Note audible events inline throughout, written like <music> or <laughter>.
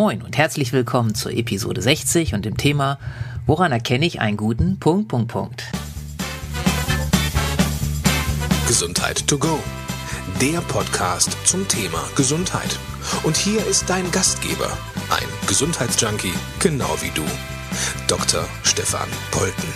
Moin und herzlich willkommen zur Episode 60 und dem Thema Woran erkenne ich einen guten Punkt, Punkt, Punkt. Gesundheit to go. Der Podcast zum Thema Gesundheit. Und hier ist dein Gastgeber, ein Gesundheitsjunkie, genau wie du, Dr. Stefan Polten.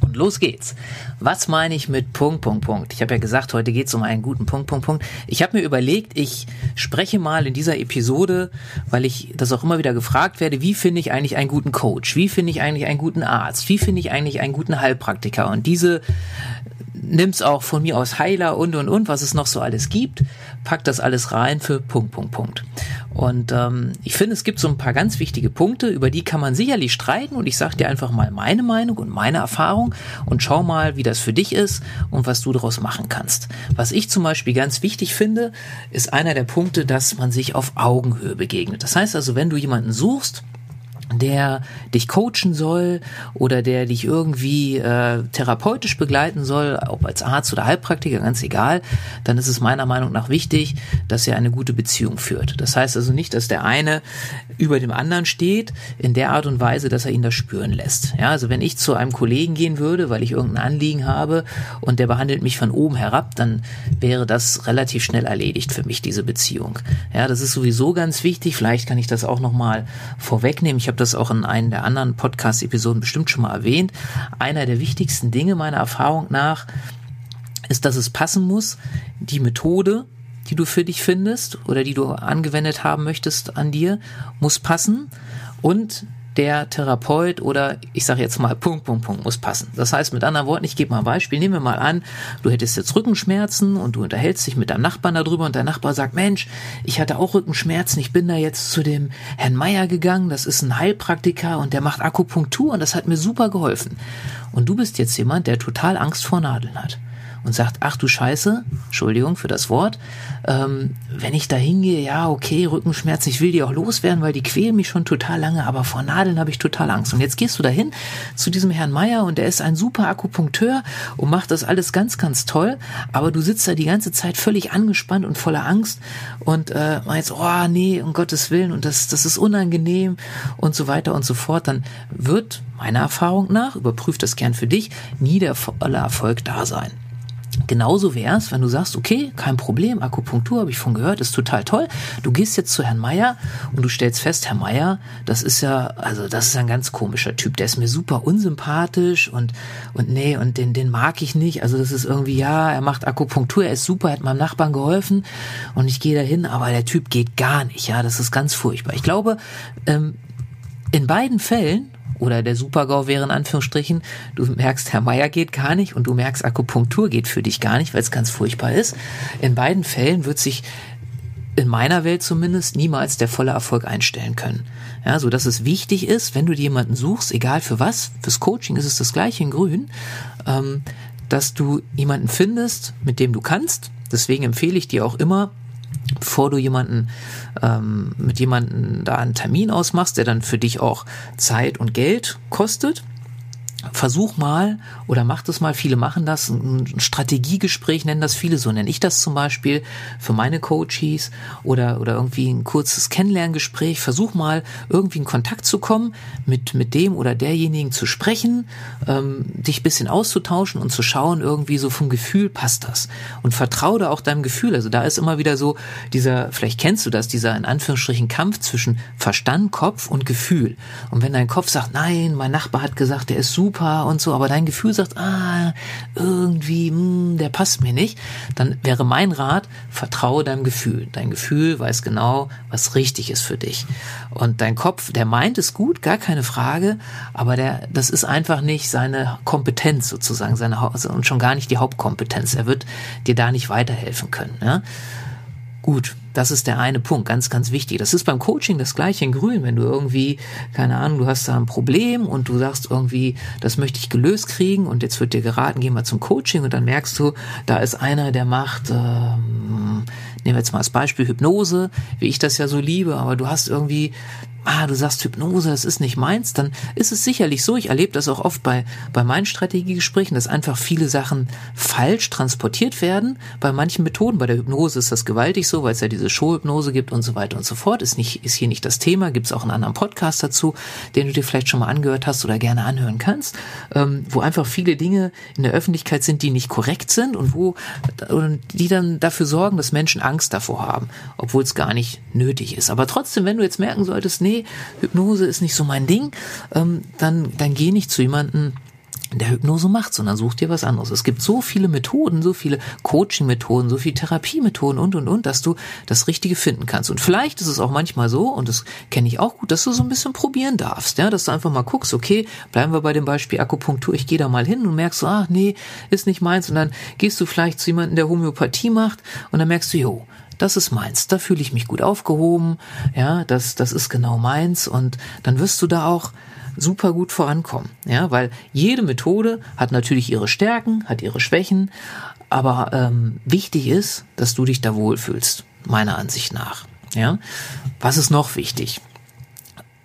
Und los geht's. Was meine ich mit Punkt, Punkt, Punkt? Ich habe ja gesagt, heute geht's um einen guten Punkt, Punkt, Punkt. Ich habe mir überlegt, ich spreche mal in dieser Episode, weil ich das auch immer wieder gefragt werde, wie finde ich eigentlich einen guten Coach? Wie finde ich eigentlich einen guten Arzt? Wie finde ich eigentlich einen guten Heilpraktiker? Und diese nimm's auch von mir aus Heiler und und und, was es noch so alles gibt, pack das alles rein für Punkt, Punkt, Punkt. Und ähm, ich finde, es gibt so ein paar ganz wichtige Punkte, über die kann man sicherlich streiten und ich sage dir einfach mal meine Meinung und meine Erfahrung und schau mal, wie das für dich ist und was du daraus machen kannst. Was ich zum Beispiel ganz wichtig finde, ist einer der Punkte, dass man sich auf Augenhöhe begegnet. Das heißt also, wenn du jemanden suchst, der dich coachen soll oder der dich irgendwie äh, therapeutisch begleiten soll, ob als Arzt oder Heilpraktiker, ganz egal, dann ist es meiner Meinung nach wichtig, dass er eine gute Beziehung führt. Das heißt also nicht, dass der eine über dem anderen steht, in der Art und Weise, dass er ihn das spüren lässt. Ja, also wenn ich zu einem Kollegen gehen würde, weil ich irgendein Anliegen habe und der behandelt mich von oben herab, dann wäre das relativ schnell erledigt für mich, diese Beziehung. Ja, das ist sowieso ganz wichtig. Vielleicht kann ich das auch nochmal vorwegnehmen. Ich habe das auch in einem der anderen Podcast-Episoden bestimmt schon mal erwähnt. Einer der wichtigsten Dinge meiner Erfahrung nach ist, dass es passen muss, die Methode, die du für dich findest oder die du angewendet haben möchtest an dir, muss passen und der Therapeut oder ich sage jetzt mal Punkt, Punkt, Punkt muss passen. Das heißt mit anderen Worten, ich gebe mal ein Beispiel, nehmen wir mal an, du hättest jetzt Rückenschmerzen und du unterhältst dich mit deinem Nachbarn darüber und der Nachbar sagt, Mensch, ich hatte auch Rückenschmerzen, ich bin da jetzt zu dem Herrn Meier gegangen, das ist ein Heilpraktiker und der macht Akupunktur und das hat mir super geholfen. Und du bist jetzt jemand, der total Angst vor Nadeln hat und sagt, ach du Scheiße, Entschuldigung für das Wort, ähm, wenn ich da hingehe, ja, okay, Rückenschmerzen, ich will die auch loswerden, weil die quälen mich schon total lange, aber vor Nadeln habe ich total Angst. Und jetzt gehst du dahin zu diesem Herrn Meier und der ist ein super Akupunkteur und macht das alles ganz, ganz toll, aber du sitzt da die ganze Zeit völlig angespannt und voller Angst und äh, meinst, oh nee, um Gottes Willen und das, das ist unangenehm und so weiter und so fort, dann wird meiner Erfahrung nach, überprüft das gern für dich, nie der volle Erfolg da sein. Genauso wär's, wenn du sagst, okay, kein Problem, Akupunktur habe ich von gehört, ist total toll. Du gehst jetzt zu Herrn Meier und du stellst fest, Herr Meier, das ist ja, also das ist ein ganz komischer Typ, der ist mir super unsympathisch und und nee, und den den mag ich nicht. Also das ist irgendwie ja, er macht Akupunktur, er ist super, hat meinem Nachbarn geholfen und ich gehe dahin, aber der Typ geht gar nicht. Ja, das ist ganz furchtbar. Ich glaube, ähm, in beiden Fällen oder der Supergau wäre in Anführungsstrichen, du merkst, Herr Meier geht gar nicht und du merkst, Akupunktur geht für dich gar nicht, weil es ganz furchtbar ist. In beiden Fällen wird sich in meiner Welt zumindest niemals der volle Erfolg einstellen können. Ja, so dass es wichtig ist, wenn du dir jemanden suchst, egal für was, fürs Coaching ist es das gleiche in Grün, ähm, dass du jemanden findest, mit dem du kannst. Deswegen empfehle ich dir auch immer, bevor du jemanden ähm, mit jemanden da einen Termin ausmachst, der dann für dich auch Zeit und Geld kostet, versuch mal oder mach das mal, viele machen das, ein Strategiegespräch nennen das viele, so nenne ich das zum Beispiel für meine Coaches oder, oder irgendwie ein kurzes Kennenlerngespräch. Versuch mal irgendwie in Kontakt zu kommen, mit, mit dem oder derjenigen zu sprechen, ähm, dich bisschen auszutauschen und zu schauen, irgendwie so vom Gefühl passt das. Und vertraue da auch deinem Gefühl. Also da ist immer wieder so dieser, vielleicht kennst du das, dieser in Anführungsstrichen Kampf zwischen Verstand, Kopf und Gefühl. Und wenn dein Kopf sagt, nein, mein Nachbar hat gesagt, der ist super, super und so, aber dein Gefühl sagt, ah, irgendwie, mh, hm, der passt mir nicht, dann wäre mein Rat, vertraue deinem Gefühl. Dein Gefühl weiß genau, was richtig ist für dich. Und dein Kopf, der meint es gut, gar keine Frage, aber der, das ist einfach nicht seine Kompetenz sozusagen, seine, und schon gar nicht die Hauptkompetenz. Er wird dir da nicht weiterhelfen können. Ja? Gut, das ist der eine Punkt, ganz, ganz wichtig. Das ist beim Coaching das gleiche in Grün. Wenn du irgendwie, keine Ahnung, du hast da ein Problem und du sagst irgendwie, das möchte ich gelöst kriegen und jetzt wird dir geraten, geh mal zum Coaching und dann merkst du, da ist einer, der macht, ähm, nehmen wir jetzt mal als Beispiel Hypnose, wie ich das ja so liebe, aber du hast irgendwie ah, du sagst Hypnose, das ist nicht meins, dann ist es sicherlich so, ich erlebe das auch oft bei, bei meinen Strategiegesprächen, dass einfach viele Sachen falsch transportiert werden bei manchen Methoden. Bei der Hypnose ist das gewaltig so, weil es ja diese diese Showhypnose gibt und so weiter und so fort. Ist nicht, ist hier nicht das Thema. Gibt es auch einen anderen Podcast dazu, den du dir vielleicht schon mal angehört hast oder gerne anhören kannst, ähm, wo einfach viele Dinge in der Öffentlichkeit sind, die nicht korrekt sind und wo, und die dann dafür sorgen, dass Menschen Angst davor haben, obwohl es gar nicht nötig ist. Aber trotzdem, wenn du jetzt merken solltest, nee, Hypnose ist nicht so mein Ding, ähm, dann, dann geh nicht zu jemandem, der Hypnose macht, sondern such dir was anderes. Es gibt so viele Methoden, so viele Coaching-Methoden, so viele Therapiemethoden und, und, und, dass du das Richtige finden kannst. Und vielleicht ist es auch manchmal so, und das kenne ich auch gut, dass du so ein bisschen probieren darfst, ja, dass du einfach mal guckst, okay, bleiben wir bei dem Beispiel Akupunktur, ich gehe da mal hin und merkst so, ach nee, ist nicht meins. Und dann gehst du vielleicht zu jemandem, der Homöopathie macht, und dann merkst du, jo, das ist meins, da fühle ich mich gut aufgehoben, ja, das, das ist genau meins, und dann wirst du da auch super gut vorankommen. Ja, weil jede Methode hat natürlich ihre Stärken, hat ihre Schwächen, aber ähm, wichtig ist, dass du dich da wohlfühlst, meiner Ansicht nach. Ja, was ist noch wichtig?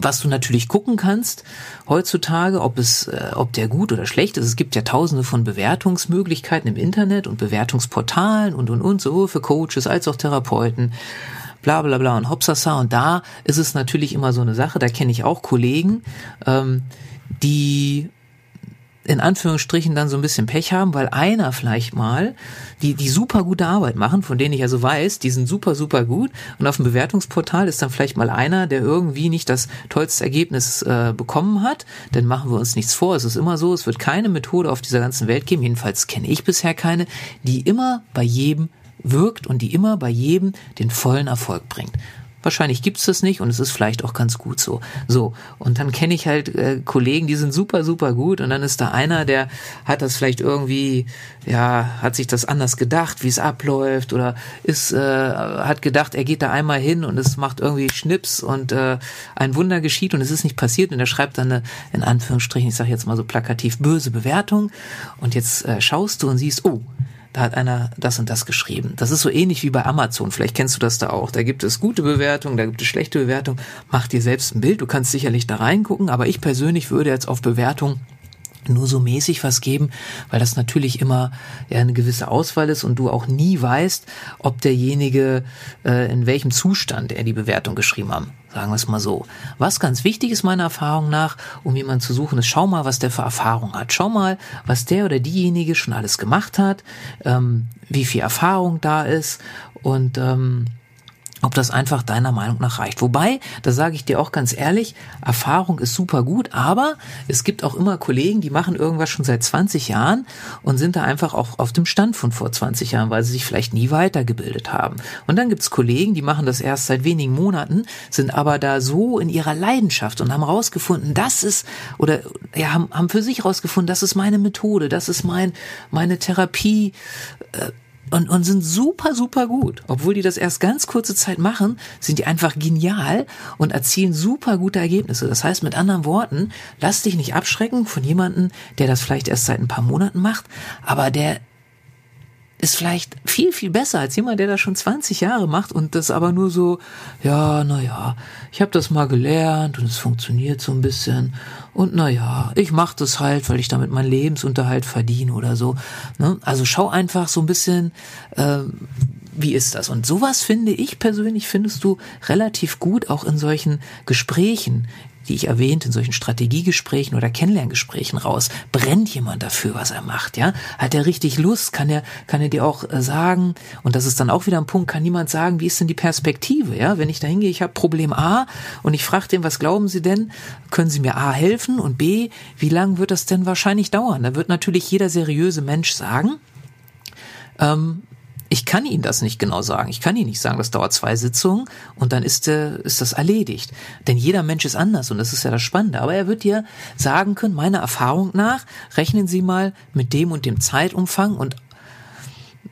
was du natürlich gucken kannst heutzutage, ob es, äh, ob der gut oder schlecht ist. Es gibt ja tausende von Bewertungsmöglichkeiten im Internet und Bewertungsportalen und und und, sowohl für Coaches als auch Therapeuten bla bla bla und hopsasa. Und da ist es natürlich immer so eine Sache, da kenne ich auch Kollegen, ähm, die in Anführungsstrichen dann so ein bisschen Pech haben, weil einer vielleicht mal, die, die super gute Arbeit machen, von denen ich also weiß, die sind super, super gut und auf dem Bewertungsportal ist dann vielleicht mal einer, der irgendwie nicht das tollste Ergebnis äh, bekommen hat, dann machen wir uns nichts vor. Es ist immer so, es wird keine Methode auf dieser ganzen Welt geben, jedenfalls kenne ich bisher keine, die immer bei jedem wirkt und die immer bei jedem den vollen Erfolg bringt. Wahrscheinlich gibt's das nicht und es ist vielleicht auch ganz gut so. So, und dann kenne ich halt äh, Kollegen, die sind super, super gut und dann ist da einer, der hat das vielleicht irgendwie, ja, hat sich das anders gedacht, wie es abläuft oder ist, äh, hat gedacht, er geht da einmal hin und es macht irgendwie Schnips und äh, ein Wunder geschieht und es ist nicht passiert und er schreibt dann eine, in Anführungsstrichen, ich sage jetzt mal so plakativ, böse Bewertung und jetzt äh, schaust du und siehst, oh, da hat einer das und das geschrieben. Das ist so ähnlich wie bei Amazon. Vielleicht kennst du das da auch. Da gibt es gute Bewertungen, da gibt es schlechte Bewertungen. Mach dir selbst ein Bild. Du kannst sicherlich da reingucken, aber ich persönlich würde jetzt auf Bewertung nur so mäßig was geben, weil das natürlich immer eine gewisse Auswahl ist und du auch nie weißt, ob derjenige äh, in welchem Zustand er die Bewertung geschrieben haben. Sagen wir es mal so. Was ganz wichtig ist meiner Erfahrung nach, um jemanden zu suchen, ist, schau mal, was der für Erfahrung hat. Schau mal, was der oder diejenige schon alles gemacht hat, ähm, wie viel Erfahrung da ist und ähm, ob das einfach deiner Meinung nach reicht. Wobei, da sage ich dir auch ganz ehrlich, Erfahrung ist super gut, aber es gibt auch immer Kollegen, die machen irgendwas schon seit 20 Jahren und sind da einfach auch auf dem Stand von vor 20 Jahren, weil sie sich vielleicht nie weitergebildet haben. Und dann gibt's Kollegen, die machen das erst seit wenigen Monaten, sind aber da so in ihrer Leidenschaft und haben rausgefunden, das ist, oder ja, haben, haben für sich rausgefunden, das ist meine Methode, das ist mein, meine Therapie, äh, und, und sind super, super gut. Obwohl die das erst ganz kurze Zeit machen, sind die einfach genial und erzielen super gute Ergebnisse. Das heißt, mit anderen Worten, lass dich nicht abschrecken von jemandem, der das vielleicht erst seit ein paar Monaten macht, aber der ist vielleicht viel, viel besser als jemand, der das schon 20 Jahre macht und das aber nur so, ja, naja, ich habe das mal gelernt und es funktioniert so ein bisschen und naja, ich mache das halt, weil ich damit meinen Lebensunterhalt verdiene oder so. Ne? Also schau einfach so ein bisschen, äh, wie ist das? Und sowas finde ich persönlich, findest du relativ gut auch in solchen Gesprächen, die ich erwähnt, in solchen Strategiegesprächen oder Kennenlerngesprächen raus, brennt jemand dafür, was er macht, ja? Hat er richtig Lust? Kann er, kann er dir auch äh, sagen, und das ist dann auch wieder ein Punkt, kann niemand sagen, wie ist denn die Perspektive, ja? Wenn ich da hingehe, ich habe Problem A und ich frage den, was glauben Sie denn? Können Sie mir A helfen? Und B, wie lange wird das denn wahrscheinlich dauern? Da wird natürlich jeder seriöse Mensch sagen, ähm, ich kann Ihnen das nicht genau sagen. Ich kann Ihnen nicht sagen, das dauert zwei Sitzungen und dann ist, äh, ist das erledigt. Denn jeder Mensch ist anders und das ist ja das Spannende. Aber er wird dir sagen können, meiner Erfahrung nach, rechnen Sie mal mit dem und dem Zeitumfang und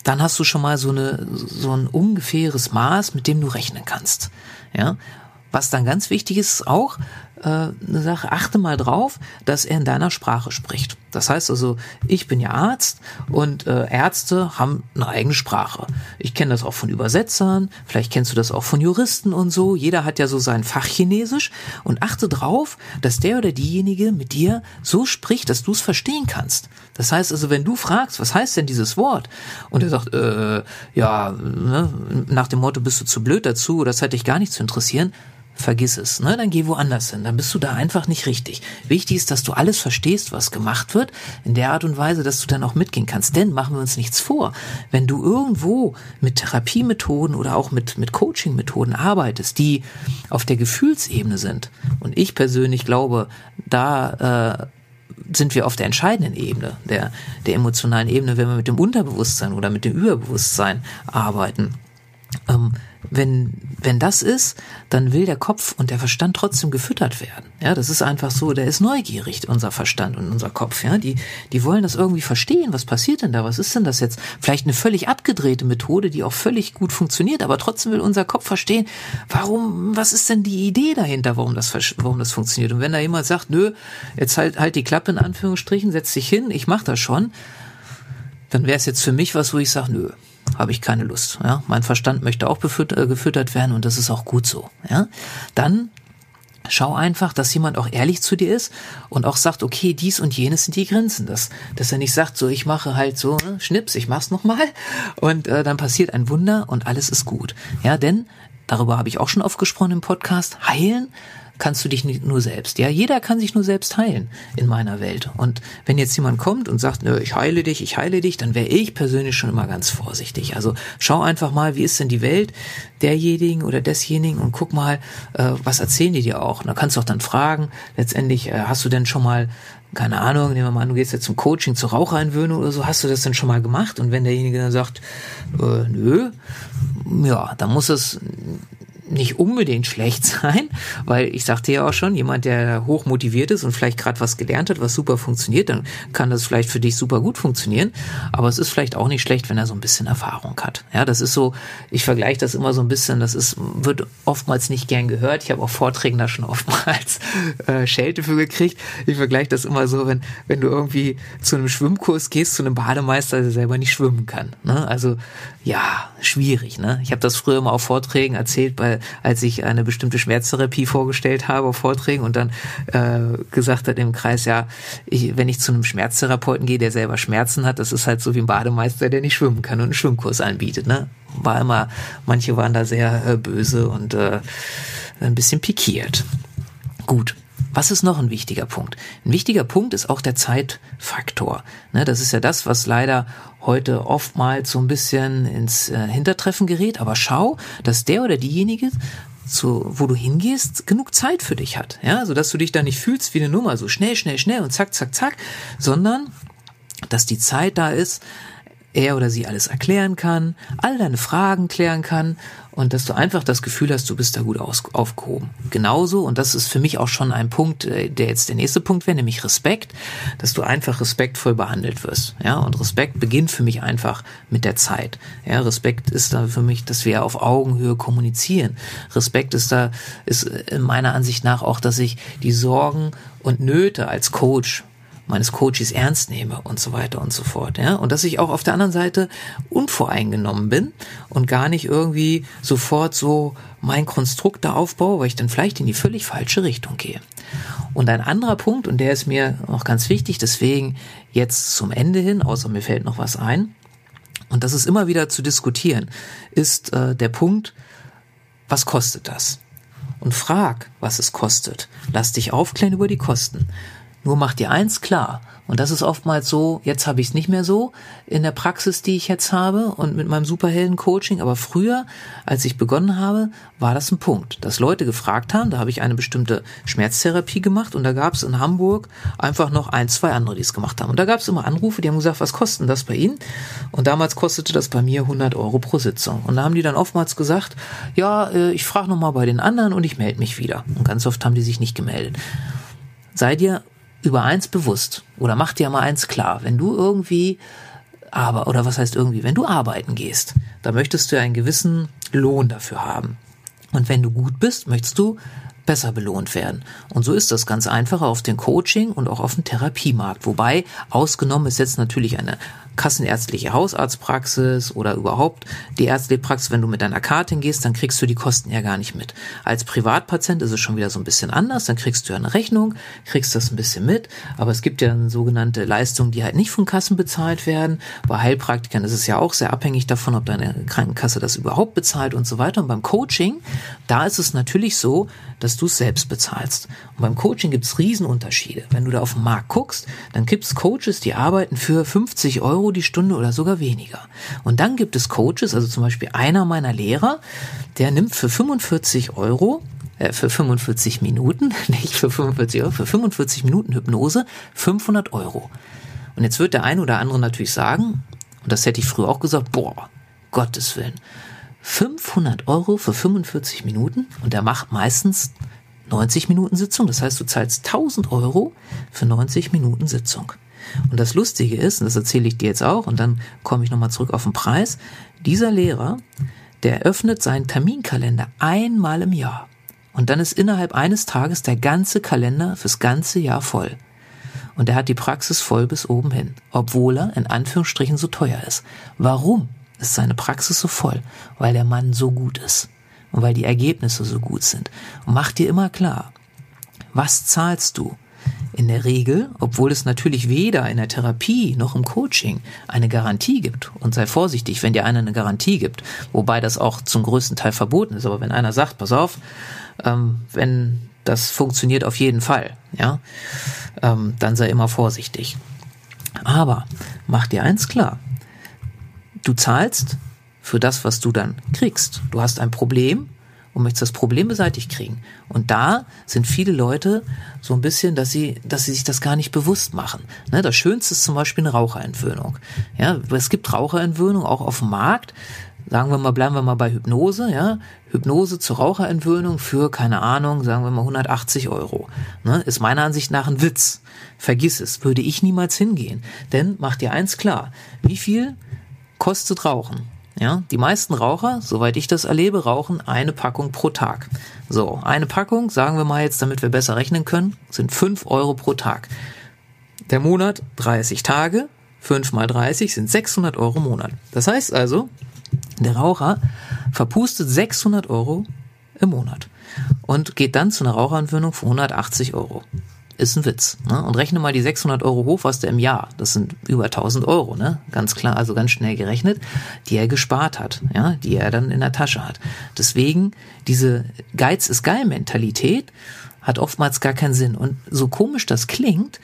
dann hast du schon mal so eine, so ein ungefähres Maß, mit dem du rechnen kannst. Ja. Was dann ganz wichtig ist, auch, äh, eine Sache, achte mal drauf, dass er in deiner Sprache spricht. Das heißt also, ich bin ja Arzt und äh, Ärzte haben eine eigene Sprache. Ich kenne das auch von Übersetzern, vielleicht kennst du das auch von Juristen und so. Jeder hat ja so sein Fach Chinesisch und achte drauf, dass der oder diejenige mit dir so spricht, dass du es verstehen kannst. Das heißt also, wenn du fragst, was heißt denn dieses Wort? Und er sagt, äh, ja, ne, nach dem Motto, bist du zu blöd dazu, das hätte dich gar nicht zu interessieren, vergiss es, ne? Dann geh woanders hin. Dann bist du da einfach nicht richtig. Wichtig ist, dass du alles verstehst, was gemacht wird, in der Art und Weise, dass du dann auch mitgehen kannst. Denn machen wir uns nichts vor. Wenn du irgendwo mit Therapiemethoden oder auch mit, mit Coaching-Methoden arbeitest, die auf der Gefühlsebene sind, und ich persönlich glaube, da äh, sind wir auf der entscheidenden Ebene, der, der emotionalen Ebene, wenn wir mit dem Unterbewusstsein oder mit dem Überbewusstsein arbeiten. Ähm, wenn, wenn das ist, dann will der Kopf und der Verstand trotzdem gefüttert werden. Ja, das ist einfach so, der ist neugierig, unser Verstand und unser Kopf. Ja, die, die wollen das irgendwie verstehen. Was passiert denn da? Was ist denn das jetzt? Vielleicht eine völlig abgedrehte Methode, die auch völlig gut funktioniert, aber trotzdem will unser Kopf verstehen, warum, was ist denn die Idee dahinter, warum das, warum das funktioniert? Und wenn da jemand sagt, nö, jetzt halt, halt die Klappe in Anführungsstrichen, setz dich hin, ich mach das schon, dann wäre es jetzt für mich was, wo ich sage, nö, habe ich keine Lust. Ja? Mein Verstand möchte auch befüttert, äh, gefüttert werden und das ist auch gut so. Ja? Dann Schau einfach, dass jemand auch ehrlich zu dir ist und auch sagt, okay, dies und jenes sind die Grenzen. Dass, dass er nicht sagt, so ich mache halt so, ne, Schnips, ich mach's nochmal <laughs> und äh, dann passiert ein Wunder und alles ist gut. Ja, denn darüber habe ich auch schon oft gesprochen im Podcast. Heilen kannst du dich nicht nur selbst. Ja, jeder kann sich nur selbst heilen in meiner Welt. Und wenn jetzt jemand kommt und sagt, ich heile dich, ich heile dich, dann wäre ich persönlich schon immer ganz vorsichtig. Also schau einfach mal, wie ist denn die Welt derjenigen oder desjenigen und guck mal, äh, was erzählen die dir auch. Und da kannst du auch dann fragen, letztendlich, äh, hast du denn schon mal keine Ahnung, nehmen wir mal an, du gehst jetzt zum Coaching zur Raucheinwöhnung oder so, hast du das denn schon mal gemacht? Und wenn derjenige dann sagt, äh, nö, ja, dann muss es nicht unbedingt schlecht <laughs> sein, weil ich sagte ja auch schon, jemand, der hoch motiviert ist und vielleicht gerade was gelernt hat, was super funktioniert, dann kann das vielleicht für dich super gut funktionieren. Aber es ist vielleicht auch nicht schlecht, wenn er so ein bisschen Erfahrung hat. Ja, das ist so, ich vergleiche das immer so ein bisschen, das ist, wird oftmals nicht gern gehört. Ich habe auch Vorträgen da schon <laughs> oftmals äh, Schelte für gekriegt. Ich vergleiche das immer so, wenn, wenn du irgendwie zu einem Schwimmkurs gehst, zu einem Bademeister, der selber nicht schwimmen kann. Ne? Also ja, schwierig. Ne? Ich habe das früher immer auf Vorträgen erzählt, bei, als ich eine bestimmte Schmerztherapie vorgestellt habe auf Vorträgen und dann äh, gesagt hat im Kreis, ja, ich, wenn ich zu einem Schmerztherapeuten gehe, der selber Schmerzen hat, das ist halt so wie ein Bademeister, der nicht schwimmen kann und einen Schwimmkurs anbietet. Ne? War immer, manche waren da sehr äh, böse und äh, ein bisschen pikiert. Gut, was ist noch ein wichtiger Punkt? Ein wichtiger Punkt ist auch der Zeitfaktor. Ne, das ist ja das, was leider heute oftmals so ein bisschen ins äh, Hintertreffen gerät. Aber schau, dass der oder diejenige zu, wo du hingehst, genug Zeit für dich hat. Ja, so dass du dich da nicht fühlst wie eine Nummer, so schnell, schnell, schnell und zack, zack, zack, sondern dass die Zeit da ist, er oder sie alles erklären kann, all deine Fragen klären kann und dass du einfach das Gefühl hast, du bist da gut aus, aufgehoben. Genauso, und das ist für mich auch schon ein Punkt, äh, der jetzt der nächste Punkt wäre, nämlich Respekt, dass du einfach respektvoll behandelt wirst. Ja, und Respekt beginnt für mich einfach mit der Zeit. Ja, Respekt ist da für mich, dass wir auf Augenhöhe kommunizieren. Respekt ist da, ist in meiner Ansicht nach auch, dass ich die Sorgen und Nöte als Coach meines Coaches ernst nehme und so weiter und so fort. Ja? Und dass ich auch auf der anderen Seite unvoreingenommen bin und gar nicht irgendwie sofort so mein Konstrukt da aufbaue, weil ich dann vielleicht in die völlig falsche Richtung gehe. Und ein anderer Punkt, und der ist mir auch ganz wichtig, deswegen jetzt zum Ende hin, außer mir fällt noch was ein, und das ist immer wieder zu diskutieren, ist äh, der Punkt, was kostet das? Und frag, was es kostet. Lass dich aufklären über die Kosten. Nur mach dir eins klar. Und das ist oftmals so, jetzt habe ich es nicht mehr so in der Praxis, die ich jetzt habe und mit meinem Superhelden-Coaching. Aber früher, als ich begonnen habe, war das ein Punkt, dass Leute gefragt haben, da habe ich eine bestimmte Schmerztherapie gemacht und da gab es in Hamburg einfach noch ein, zwei andere, die es gemacht haben. Und da gab es immer Anrufe, die haben gesagt, was kostet das bei Ihnen? Und damals kostete das bei mir 100 Euro pro Sitzung. Und da haben die dann oftmals gesagt, ja, äh, ich frage nochmal bei den anderen und ich melde mich wieder. Und ganz oft haben die sich nicht gemeldet. Sei dir über eins bewusst oder mach dir mal eins klar, wenn du irgendwie aber oder was heißt irgendwie, wenn du arbeiten gehst, da möchtest du einen gewissen Lohn dafür haben. Und wenn du gut bist, möchtest du besser belohnt werden. Und so ist das ganz einfach auf den Coaching und auch auf dem Therapiemarkt. Wobei ausgenommen ist jetzt natürlich eine kassenärztliche Hausarztpraxis oder überhaupt die ärztliche Praxis, wenn du mit deiner Karte hingehst, dann kriegst du die Kosten ja gar nicht mit. Als Privatpatient ist es schon wieder so ein bisschen anders, dann kriegst du ja eine Rechnung, kriegst das ein bisschen mit, aber es gibt ja dann sogenannte Leistungen, die halt nicht von Kassen bezahlt werden. Bei Heilpraktikern ist es ja auch sehr abhängig davon, ob deine Krankenkasse das überhaupt bezahlt und so weiter. Und beim Coaching, da ist es natürlich so, dass du es selbst bezahlst. Und beim Coaching gibt es Riesenunterschiede. Wenn du da auf den Markt guckst, dann gibt es Coaches, die arbeiten für 50 Euro die Stunde oder sogar weniger. Und dann gibt es Coaches, also zum Beispiel einer meiner Lehrer, der nimmt für 45 Euro äh, für 45 Minuten, <laughs> nicht für 45 Euro, für 45 Minuten Hypnose 500 Euro. Und jetzt wird der ein oder andere natürlich sagen, und das hätte ich früher auch gesagt, boah, Gottes Willen, 500 Euro für 45 Minuten und der macht meistens 90 Minuten Sitzung. Das heißt, du zahlst 1000 Euro für 90 Minuten Sitzung. Und das Lustige ist, und das erzähle ich dir jetzt auch, und dann komme ich nochmal zurück auf den Preis, dieser Lehrer, der öffnet seinen Terminkalender einmal im Jahr. Und dann ist innerhalb eines Tages der ganze Kalender fürs ganze Jahr voll. Und er hat die Praxis voll bis oben hin, obwohl er in Anführungsstrichen so teuer ist. Warum ist seine Praxis so voll? Weil der Mann so gut ist und weil die Ergebnisse so gut sind. Und mach dir immer klar, was zahlst du? In der Regel, obwohl es natürlich weder in der Therapie noch im Coaching eine Garantie gibt. Und sei vorsichtig, wenn dir einer eine Garantie gibt, wobei das auch zum größten Teil verboten ist. Aber wenn einer sagt, pass auf, ähm, wenn das funktioniert auf jeden Fall, ja, ähm, dann sei immer vorsichtig. Aber mach dir eins klar. Du zahlst für das, was du dann kriegst. Du hast ein Problem, und möchtest das Problem beseitigt kriegen. Und da sind viele Leute so ein bisschen, dass sie, dass sie sich das gar nicht bewusst machen. Ne, das Schönste ist zum Beispiel eine Raucherentwöhnung. Ja, es gibt Raucherentwöhnung auch auf dem Markt. Sagen wir mal, bleiben wir mal bei Hypnose, ja. Hypnose zur Raucherentwöhnung für, keine Ahnung, sagen wir mal 180 Euro. Ne, ist meiner Ansicht nach ein Witz. Vergiss es, würde ich niemals hingehen. Denn mach dir eins klar. Wie viel kostet Rauchen? Ja, die meisten Raucher, soweit ich das erlebe, rauchen eine Packung pro Tag. So, eine Packung, sagen wir mal jetzt, damit wir besser rechnen können, sind fünf Euro pro Tag. Der Monat 30 Tage, fünf mal 30 sind 600 Euro im Monat. Das heißt also, der Raucher verpustet 600 Euro im Monat und geht dann zu einer Raucheranwöhnung für 180 Euro ist ein Witz. Ne? Und rechne mal die 600 Euro hoch, was der im Jahr, das sind über 1000 Euro, ne? ganz klar, also ganz schnell gerechnet, die er gespart hat, ja, die er dann in der Tasche hat. Deswegen, diese Geiz ist geil Mentalität hat oftmals gar keinen Sinn. Und so komisch das klingt,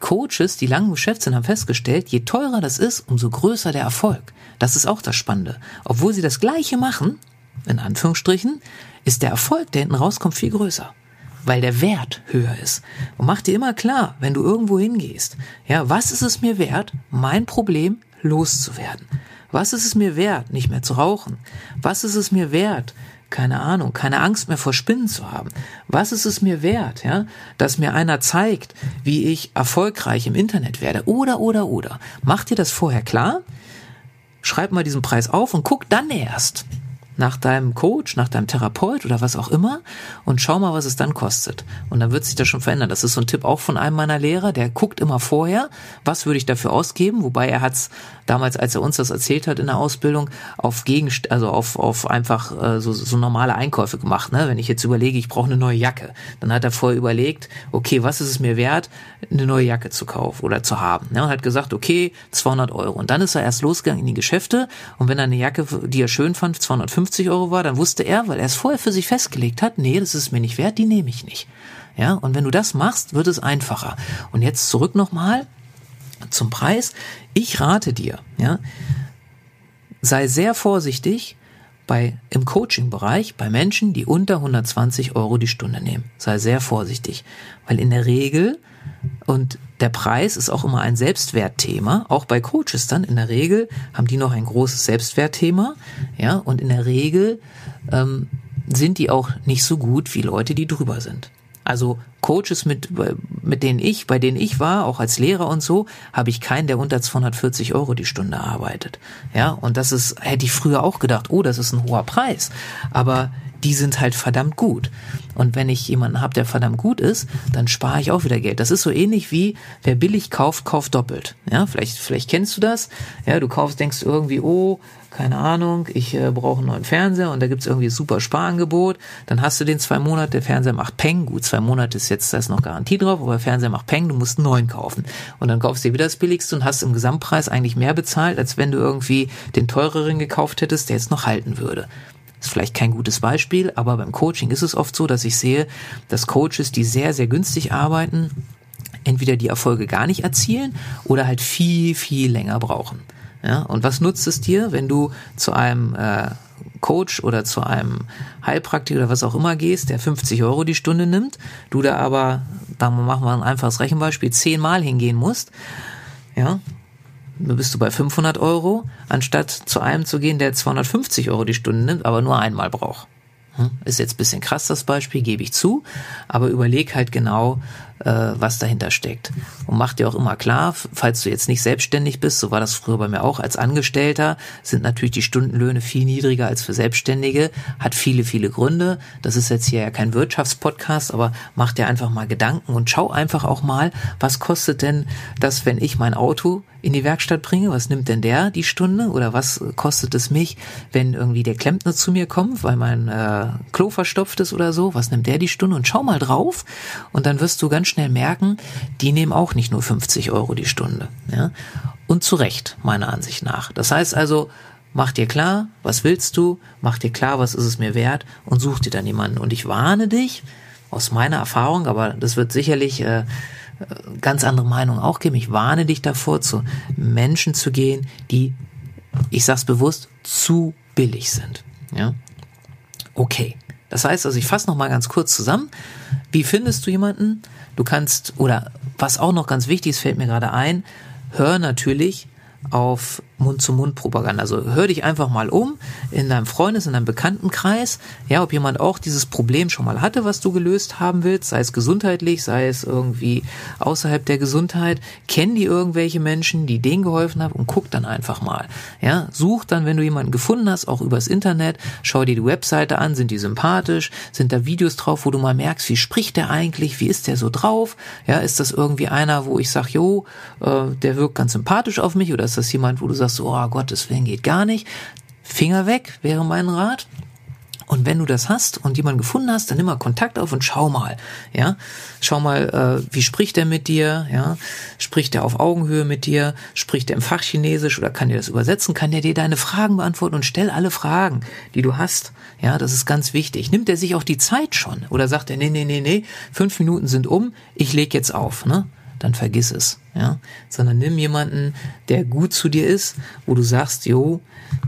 Coaches, die lange Geschäft sind, haben festgestellt, je teurer das ist, umso größer der Erfolg. Das ist auch das Spannende. Obwohl sie das Gleiche machen, in Anführungsstrichen, ist der Erfolg, der hinten rauskommt, viel größer weil der Wert höher ist. Und mach dir immer klar, wenn du irgendwo hingehst, ja, was ist es mir wert, mein Problem loszuwerden? Was ist es mir wert, nicht mehr zu rauchen? Was ist es mir wert, keine Ahnung, keine Angst mehr vor Spinnen zu haben? Was ist es mir wert, ja, dass mir einer zeigt, wie ich erfolgreich im Internet werde? Oder, oder, oder. Mach dir das vorher klar? Schreib mal diesen Preis auf und guck dann erst, nach deinem Coach, nach deinem Therapeut oder was auch immer und schau mal, was es dann kostet. Und dann wird sich das schon verändern. Das ist so ein Tipp auch von einem meiner Lehrer, der guckt immer vorher, was würde ich dafür ausgeben, wobei er hat es damals, als er uns das erzählt hat in der Ausbildung, auf Gegenst also auf, auf einfach äh, so, so normale Einkäufe gemacht. Ne? Wenn ich jetzt überlege, ich brauche eine neue Jacke, dann hat er vorher überlegt, okay, was ist es mir wert, eine neue Jacke zu kaufen oder zu haben. Ne? Und hat gesagt, okay, 200 Euro. Und dann ist er erst losgegangen in die Geschäfte und wenn er eine Jacke, die er schön fand, 250 Euro war, dann wusste er, weil er es vorher für sich festgelegt hat, nee, das ist mir nicht wert, die nehme ich nicht. Ja, und wenn du das machst, wird es einfacher. Und jetzt zurück nochmal zum Preis. Ich rate dir, ja, sei sehr vorsichtig bei, im Coaching-Bereich bei Menschen, die unter 120 Euro die Stunde nehmen. Sei sehr vorsichtig, weil in der Regel und der Preis ist auch immer ein Selbstwertthema. Auch bei Coaches dann in der Regel haben die noch ein großes Selbstwertthema. Ja, und in der Regel ähm, sind die auch nicht so gut wie Leute, die drüber sind. Also Coaches, mit, mit denen ich, bei denen ich war, auch als Lehrer und so, habe ich keinen, der unter 240 Euro die Stunde arbeitet. Ja, und das ist, hätte ich früher auch gedacht, oh, das ist ein hoher Preis. Aber die sind halt verdammt gut. Und wenn ich jemanden habe, der verdammt gut ist, dann spare ich auch wieder Geld. Das ist so ähnlich wie, wer billig kauft, kauft doppelt. Ja, vielleicht, vielleicht kennst du das. Ja, du kaufst, denkst irgendwie, oh, keine Ahnung, ich äh, brauche einen neuen Fernseher und da gibt's irgendwie ein super Sparangebot. Dann hast du den zwei Monate, der Fernseher macht Peng. Gut, zwei Monate ist jetzt, da ist noch Garantie drauf, aber der Fernseher macht Peng, du musst einen neuen kaufen. Und dann kaufst du dir wieder das billigste und hast im Gesamtpreis eigentlich mehr bezahlt, als wenn du irgendwie den teureren gekauft hättest, der jetzt noch halten würde. Ist vielleicht kein gutes Beispiel, aber beim Coaching ist es oft so, dass ich sehe, dass Coaches, die sehr, sehr günstig arbeiten, entweder die Erfolge gar nicht erzielen oder halt viel, viel länger brauchen. Ja, und was nutzt es dir, wenn du zu einem äh, Coach oder zu einem Heilpraktiker oder was auch immer gehst, der 50 Euro die Stunde nimmt, du da aber, da machen wir ein einfaches Rechenbeispiel, zehnmal hingehen musst, ja, bist du bei 500 Euro, anstatt zu einem zu gehen, der 250 Euro die Stunde nimmt, aber nur einmal braucht. Hm? Ist jetzt bisschen krass das Beispiel, gebe ich zu, aber überleg halt genau, was dahinter steckt. Und mach dir auch immer klar, falls du jetzt nicht selbstständig bist, so war das früher bei mir auch, als Angestellter sind natürlich die Stundenlöhne viel niedriger als für Selbstständige, hat viele, viele Gründe. Das ist jetzt hier ja kein Wirtschaftspodcast, aber mach dir einfach mal Gedanken und schau einfach auch mal, was kostet denn das, wenn ich mein Auto in die Werkstatt bringe, was nimmt denn der die Stunde oder was kostet es mich, wenn irgendwie der Klempner zu mir kommt, weil mein äh, Klo verstopft ist oder so, was nimmt der die Stunde und schau mal drauf und dann wirst du ganz schnell merken, die nehmen auch nicht nur 50 Euro die Stunde. Ja? Und zu Recht, meiner Ansicht nach. Das heißt also, mach dir klar, was willst du, mach dir klar, was ist es mir wert und such dir dann jemanden. Und ich warne dich, aus meiner Erfahrung, aber das wird sicherlich äh, ganz andere Meinung auch geben. Ich warne dich davor, zu Menschen zu gehen, die, ich sag's bewusst, zu billig sind. Ja? Okay. Das heißt also, ich fasse noch mal ganz kurz zusammen. Wie findest du jemanden? Du kannst, oder was auch noch ganz wichtig ist, fällt mir gerade ein, hör natürlich auf Mund-zu-Mund-Propaganda. Also hör dich einfach mal um in deinem Freundes-, in deinem Bekanntenkreis, ja, ob jemand auch dieses Problem schon mal hatte, was du gelöst haben willst, sei es gesundheitlich, sei es irgendwie außerhalb der Gesundheit. Kennen die irgendwelche Menschen, die denen geholfen haben und guck dann einfach mal. Ja, such dann, wenn du jemanden gefunden hast, auch übers Internet, schau dir die Webseite an, sind die sympathisch, sind da Videos drauf, wo du mal merkst, wie spricht der eigentlich, wie ist der so drauf? Ja, ist das irgendwie einer, wo ich sag, jo, äh, der wirkt ganz sympathisch auf mich oder ist das jemand, wo du sagst, sagst, oh Gottes Willen geht gar nicht, Finger weg wäre mein Rat. Und wenn du das hast und jemanden gefunden hast, dann nimm mal Kontakt auf und schau mal, ja, schau mal, äh, wie spricht er mit dir, ja, spricht er auf Augenhöhe mit dir, spricht er im Fachchinesisch oder kann dir das übersetzen, kann der dir deine Fragen beantworten und stell alle Fragen, die du hast, ja, das ist ganz wichtig. Nimmt er sich auch die Zeit schon oder sagt er, nee, nee, nee, nee, fünf Minuten sind um, ich leg jetzt auf, ne? Dann vergiss es, ja. Sondern nimm jemanden, der gut zu dir ist, wo du sagst, jo,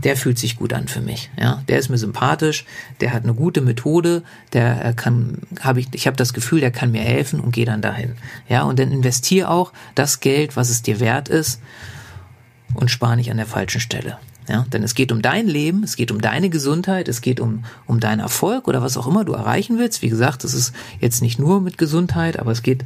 der fühlt sich gut an für mich, ja. Der ist mir sympathisch, der hat eine gute Methode, der kann, habe ich, ich habe das Gefühl, der kann mir helfen und geh dann dahin, ja. Und dann investier auch das Geld, was es dir wert ist und spar nicht an der falschen Stelle. Ja, denn es geht um dein Leben, es geht um deine Gesundheit, es geht um, um deinen Erfolg oder was auch immer du erreichen willst. Wie gesagt, das ist jetzt nicht nur mit Gesundheit, aber es geht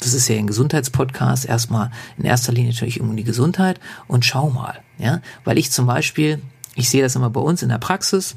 das ist ja ein Gesundheitspodcast, erstmal in erster Linie natürlich um die Gesundheit. Und schau mal, ja, weil ich zum Beispiel, ich sehe das immer bei uns in der Praxis,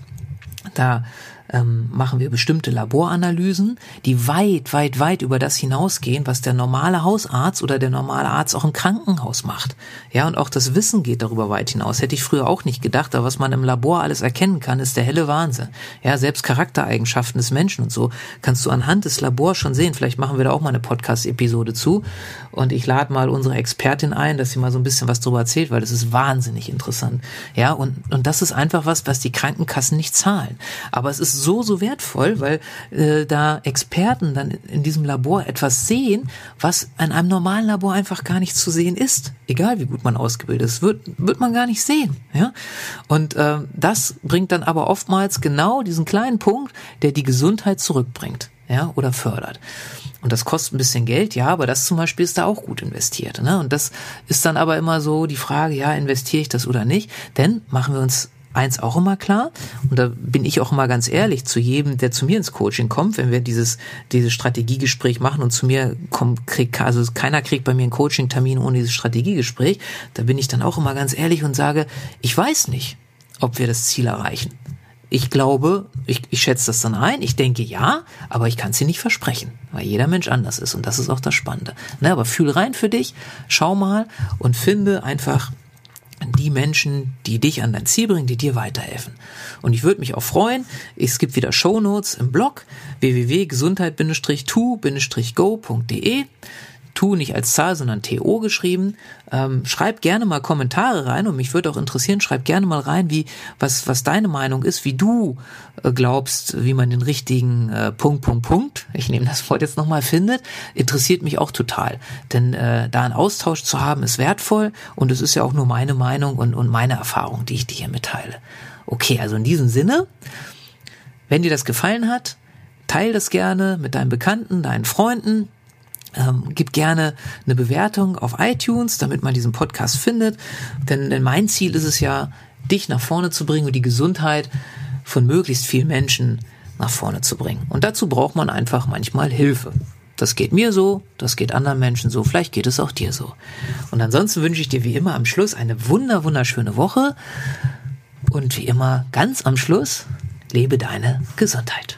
da ähm, machen wir bestimmte Laboranalysen, die weit, weit, weit über das hinausgehen, was der normale Hausarzt oder der normale Arzt auch im Krankenhaus macht. Ja, und auch das Wissen geht darüber weit hinaus. Hätte ich früher auch nicht gedacht, aber was man im Labor alles erkennen kann, ist der helle Wahnsinn. Ja, selbst Charaktereigenschaften des Menschen und so kannst du anhand des Labors schon sehen. Vielleicht machen wir da auch mal eine Podcast-Episode zu. Und ich lade mal unsere Expertin ein, dass sie mal so ein bisschen was darüber erzählt, weil das ist wahnsinnig interessant. Ja, und, und das ist einfach was, was die Krankenkassen nicht zahlen. Aber es ist so, so wertvoll, weil äh, da Experten dann in diesem Labor etwas sehen, was in einem normalen Labor einfach gar nicht zu sehen ist. Egal wie gut man ausgebildet ist, wird, wird man gar nicht sehen. Ja? Und äh, das bringt dann aber oftmals genau diesen kleinen Punkt, der die Gesundheit zurückbringt ja, oder fördert. Und das kostet ein bisschen Geld, ja, aber das zum Beispiel ist da auch gut investiert. Ne? Und das ist dann aber immer so die Frage, ja, investiere ich das oder nicht? Denn machen wir uns eins auch immer klar, und da bin ich auch immer ganz ehrlich zu jedem, der zu mir ins Coaching kommt, wenn wir dieses, dieses Strategiegespräch machen und zu mir kommt, kriegt, also keiner kriegt bei mir einen Coaching-Termin ohne dieses Strategiegespräch, da bin ich dann auch immer ganz ehrlich und sage, ich weiß nicht, ob wir das Ziel erreichen. Ich glaube, ich, ich schätze das dann ein, ich denke ja, aber ich kann es dir nicht versprechen, weil jeder Mensch anders ist und das ist auch das Spannende. Ne, aber fühl rein für dich, schau mal und finde einfach die Menschen, die dich an dein Ziel bringen, die dir weiterhelfen. Und ich würde mich auch freuen, es gibt wieder Shownotes im Blog www.gesundheit-to-go.de Tu nicht als Zahl, sondern TO geschrieben. Ähm, schreib gerne mal Kommentare rein und mich würde auch interessieren, schreib gerne mal rein, wie, was, was deine Meinung ist, wie du äh, glaubst, wie man den richtigen äh, Punkt, Punkt, Punkt, ich nehme das Wort jetzt nochmal, findet, interessiert mich auch total. Denn äh, da einen Austausch zu haben, ist wertvoll und es ist ja auch nur meine Meinung und, und meine Erfahrung, die ich dir hier mitteile. Okay, also in diesem Sinne, wenn dir das gefallen hat, teil das gerne mit deinen Bekannten, deinen Freunden. Ähm, gib gerne eine Bewertung auf iTunes, damit man diesen Podcast findet. Denn, denn mein Ziel ist es ja, dich nach vorne zu bringen und die Gesundheit von möglichst vielen Menschen nach vorne zu bringen. Und dazu braucht man einfach manchmal Hilfe. Das geht mir so, das geht anderen Menschen so, vielleicht geht es auch dir so. Und ansonsten wünsche ich dir wie immer am Schluss eine wunder, wunderschöne Woche. Und wie immer ganz am Schluss, lebe deine Gesundheit.